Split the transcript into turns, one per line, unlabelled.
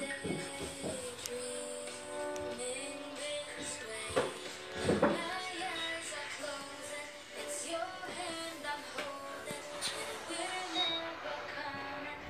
day.